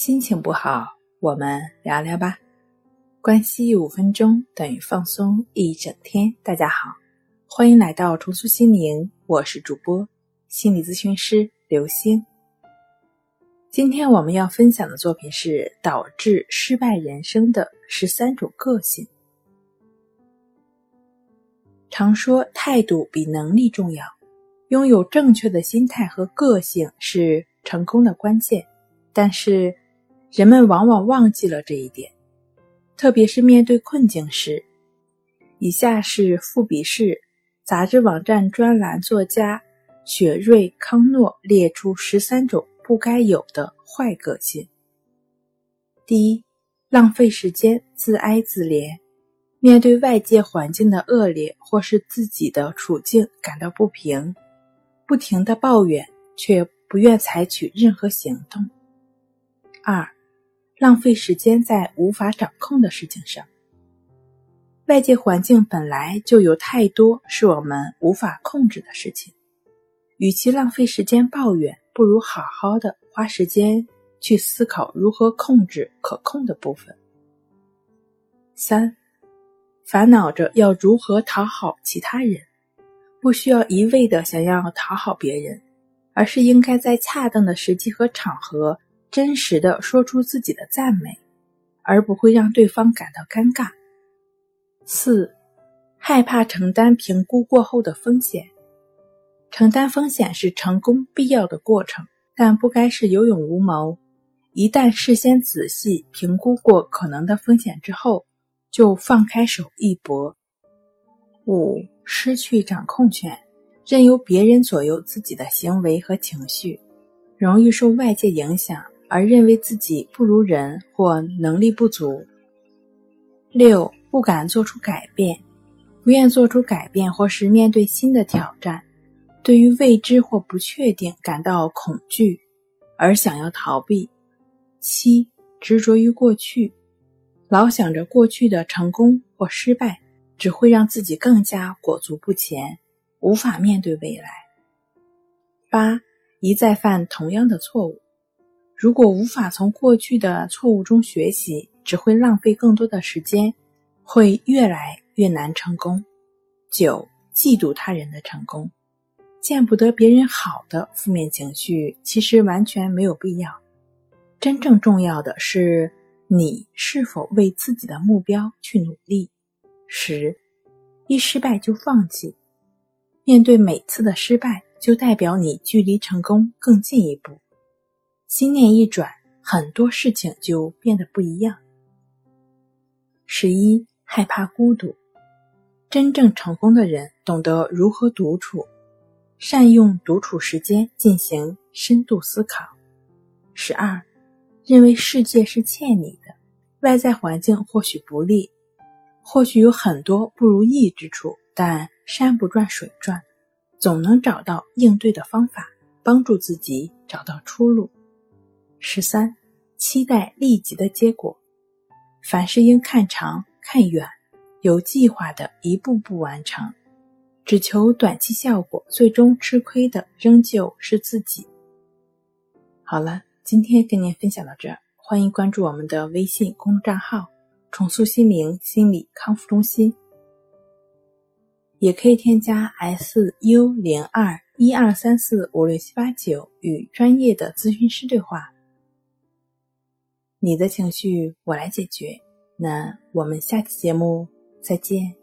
心情不好，我们聊聊吧。关系五分钟等于放松一整天。大家好，欢迎来到重塑心灵，我是主播心理咨询师刘星。今天我们要分享的作品是导致失败人生的十三种个性。常说态度比能力重要，拥有正确的心态和个性是成功的关键。但是，人们往往忘记了这一点，特别是面对困境时。以下是复比士杂志网站专栏作家雪瑞康诺列出十三种不该有的坏个性。第一，浪费时间，自哀自怜。面对外界环境的恶劣或是自己的处境感到不平，不停的抱怨，却不愿采取任何行动。二，浪费时间在无法掌控的事情上。外界环境本来就有太多是我们无法控制的事情，与其浪费时间抱怨，不如好好的花时间去思考如何控制可控的部分。三，烦恼着要如何讨好其他人，不需要一味的想要讨好别人，而是应该在恰当的时机和场合。真实的说出自己的赞美，而不会让对方感到尴尬。四，害怕承担评估过后的风险。承担风险是成功必要的过程，但不该是有勇无谋。一旦事先仔细评估过可能的风险之后，就放开手一搏。五，失去掌控权，任由别人左右自己的行为和情绪，容易受外界影响。而认为自己不如人或能力不足。六不敢做出改变，不愿做出改变或是面对新的挑战，对于未知或不确定感到恐惧，而想要逃避。七执着于过去，老想着过去的成功或失败，只会让自己更加裹足不前，无法面对未来。八一再犯同样的错误。如果无法从过去的错误中学习，只会浪费更多的时间，会越来越难成功。九，嫉妒他人的成功，见不得别人好的负面情绪，其实完全没有必要。真正重要的是你是否为自己的目标去努力。十，一失败就放弃，面对每次的失败，就代表你距离成功更进一步。心念一转，很多事情就变得不一样。十一，害怕孤独。真正成功的人懂得如何独处，善用独处时间进行深度思考。十二，认为世界是欠你的，外在环境或许不利，或许有很多不如意之处，但山不转水转，总能找到应对的方法，帮助自己找到出路。十三，期待立即的结果，凡事应看长看远，有计划的一步步完成。只求短期效果，最终吃亏的仍旧是自己。好了，今天跟您分享到这儿，欢迎关注我们的微信公众账号“重塑心灵心理康复中心”，也可以添加 s u 零二一二三四五六七八九与专业的咨询师对话。你的情绪我来解决，那我们下期节目再见。